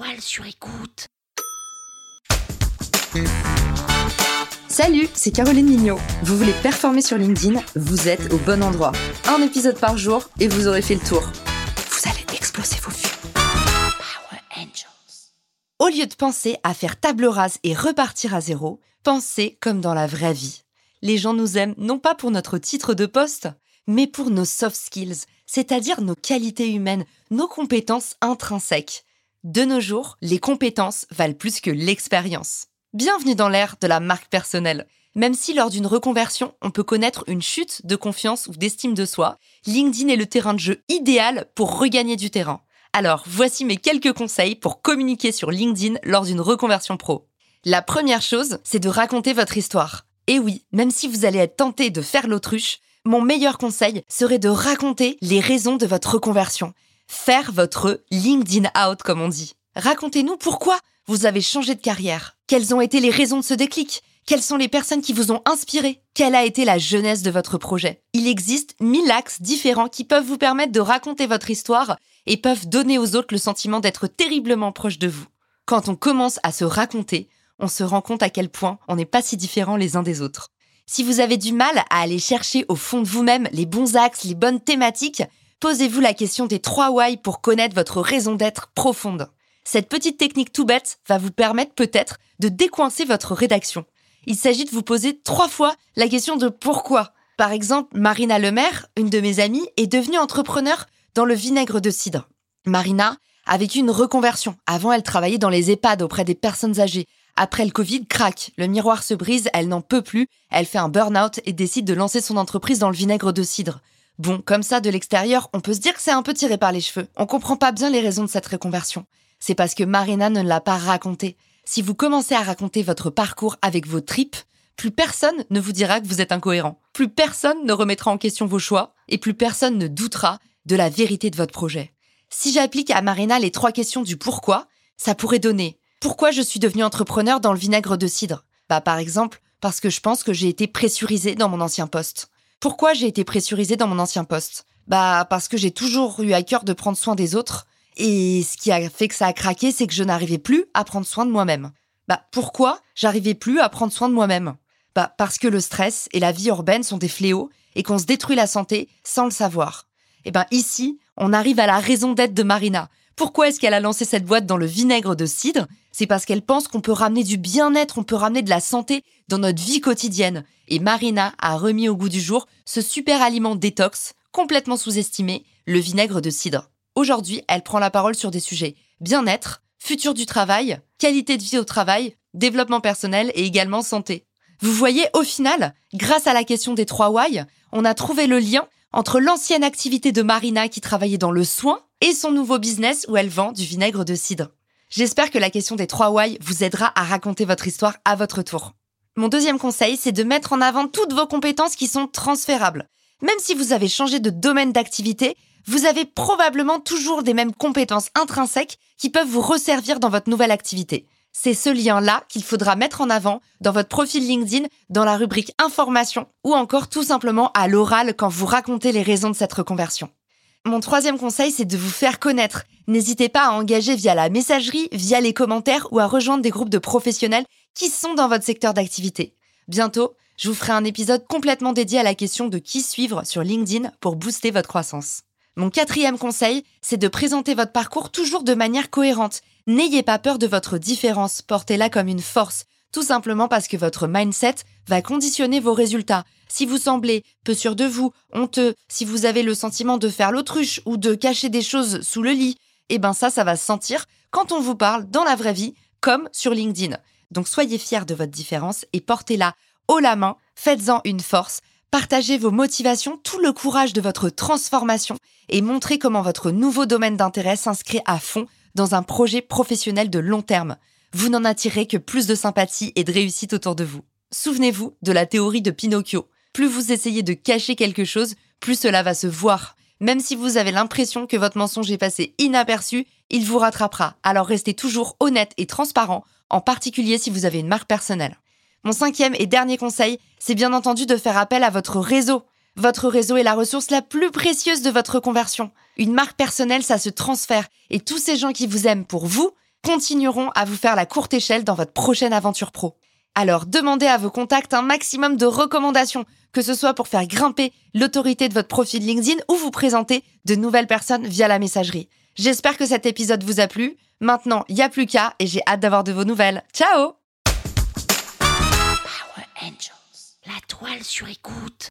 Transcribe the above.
poil sur écoute. Salut, c'est Caroline Mignot. Vous voulez performer sur LinkedIn Vous êtes au bon endroit. Un épisode par jour et vous aurez fait le tour. Vous allez exploser vos vues. Power Angels. Au lieu de penser à faire table rase et repartir à zéro, pensez comme dans la vraie vie. Les gens nous aiment non pas pour notre titre de poste, mais pour nos soft skills, c'est-à-dire nos qualités humaines, nos compétences intrinsèques. De nos jours, les compétences valent plus que l'expérience. Bienvenue dans l'ère de la marque personnelle. Même si lors d'une reconversion, on peut connaître une chute de confiance ou d'estime de soi, LinkedIn est le terrain de jeu idéal pour regagner du terrain. Alors, voici mes quelques conseils pour communiquer sur LinkedIn lors d'une reconversion pro. La première chose, c'est de raconter votre histoire. Et oui, même si vous allez être tenté de faire l'autruche, mon meilleur conseil serait de raconter les raisons de votre reconversion. Faire votre LinkedIn out, comme on dit. Racontez-nous pourquoi vous avez changé de carrière Quelles ont été les raisons de ce déclic? Quelles sont les personnes qui vous ont inspiré? Quelle a été la jeunesse de votre projet? Il existe mille axes différents qui peuvent vous permettre de raconter votre histoire et peuvent donner aux autres le sentiment d'être terriblement proche de vous. Quand on commence à se raconter, on se rend compte à quel point on n'est pas si différents les uns des autres. Si vous avez du mal à aller chercher au fond de vous-même les bons axes, les bonnes thématiques, posez-vous la question des trois why pour connaître votre raison d'être profonde. Cette petite technique tout bête va vous permettre peut-être de décoincer votre rédaction. Il s'agit de vous poser trois fois la question de pourquoi. Par exemple, Marina Lemaire, une de mes amies, est devenue entrepreneur dans le vinaigre de cidre. Marina a vécu une reconversion. Avant, elle travaillait dans les EHPAD auprès des personnes âgées. Après le Covid, craque, le miroir se brise, elle n'en peut plus, elle fait un burn-out et décide de lancer son entreprise dans le vinaigre de cidre. Bon, comme ça, de l'extérieur, on peut se dire que c'est un peu tiré par les cheveux. On comprend pas bien les raisons de cette reconversion c'est parce que Marina ne l'a pas raconté. Si vous commencez à raconter votre parcours avec vos tripes, plus personne ne vous dira que vous êtes incohérent. Plus personne ne remettra en question vos choix et plus personne ne doutera de la vérité de votre projet. Si j'applique à Marina les trois questions du pourquoi, ça pourrait donner pourquoi je suis devenu entrepreneur dans le vinaigre de cidre? Bah par exemple, parce que je pense que j'ai été pressurisé dans mon ancien poste. Pourquoi j'ai été pressurisé dans mon ancien poste? Bah parce que j'ai toujours eu à cœur de prendre soin des autres et ce qui a fait que ça a craqué, c'est que je n'arrivais plus à prendre soin de moi-même. Bah pourquoi j'arrivais plus à prendre soin de moi-même? Bah parce que le stress et la vie urbaine sont des fléaux et qu'on se détruit la santé sans le savoir. Et ben ici, on arrive à la raison d'être de Marina. Pourquoi est-ce qu'elle a lancé cette boîte dans le vinaigre de cidre? C'est parce qu'elle pense qu'on peut ramener du bien-être, on peut ramener de la santé dans notre vie quotidienne. Et Marina a remis au goût du jour ce super aliment détox, complètement sous-estimé, le vinaigre de cidre. Aujourd'hui, elle prend la parole sur des sujets bien-être, futur du travail, qualité de vie au travail, développement personnel et également santé. Vous voyez, au final, grâce à la question des trois why, on a trouvé le lien entre l'ancienne activité de Marina qui travaillait dans le soin et son nouveau business où elle vend du vinaigre de cidre. J'espère que la question des trois why vous aidera à raconter votre histoire à votre tour. Mon deuxième conseil, c'est de mettre en avant toutes vos compétences qui sont transférables. Même si vous avez changé de domaine d'activité, vous avez probablement toujours des mêmes compétences intrinsèques qui peuvent vous resservir dans votre nouvelle activité. C'est ce lien-là qu'il faudra mettre en avant dans votre profil LinkedIn, dans la rubrique information ou encore tout simplement à l'oral quand vous racontez les raisons de cette reconversion. Mon troisième conseil, c'est de vous faire connaître. N'hésitez pas à engager via la messagerie, via les commentaires ou à rejoindre des groupes de professionnels qui sont dans votre secteur d'activité. Bientôt, je vous ferai un épisode complètement dédié à la question de qui suivre sur LinkedIn pour booster votre croissance. Mon quatrième conseil, c'est de présenter votre parcours toujours de manière cohérente. N'ayez pas peur de votre différence, portez-la comme une force, tout simplement parce que votre mindset va conditionner vos résultats. Si vous semblez peu sûr de vous, honteux, si vous avez le sentiment de faire l'autruche ou de cacher des choses sous le lit, eh ben ça, ça va se sentir quand on vous parle dans la vraie vie, comme sur LinkedIn. Donc soyez fiers de votre différence et portez-la haut la main, faites-en une force, Partagez vos motivations, tout le courage de votre transformation et montrez comment votre nouveau domaine d'intérêt s'inscrit à fond dans un projet professionnel de long terme. Vous n'en attirez que plus de sympathie et de réussite autour de vous. Souvenez-vous de la théorie de Pinocchio. Plus vous essayez de cacher quelque chose, plus cela va se voir. Même si vous avez l'impression que votre mensonge est passé inaperçu, il vous rattrapera. Alors restez toujours honnête et transparent, en particulier si vous avez une marque personnelle. Mon cinquième et dernier conseil, c'est bien entendu de faire appel à votre réseau. Votre réseau est la ressource la plus précieuse de votre conversion. Une marque personnelle, ça se transfère. Et tous ces gens qui vous aiment pour vous, continueront à vous faire la courte échelle dans votre prochaine aventure pro. Alors demandez à vos contacts un maximum de recommandations, que ce soit pour faire grimper l'autorité de votre profil LinkedIn ou vous présenter de nouvelles personnes via la messagerie. J'espère que cet épisode vous a plu. Maintenant, il n'y a plus qu'à et j'ai hâte d'avoir de vos nouvelles. Ciao. La toile sur écoute.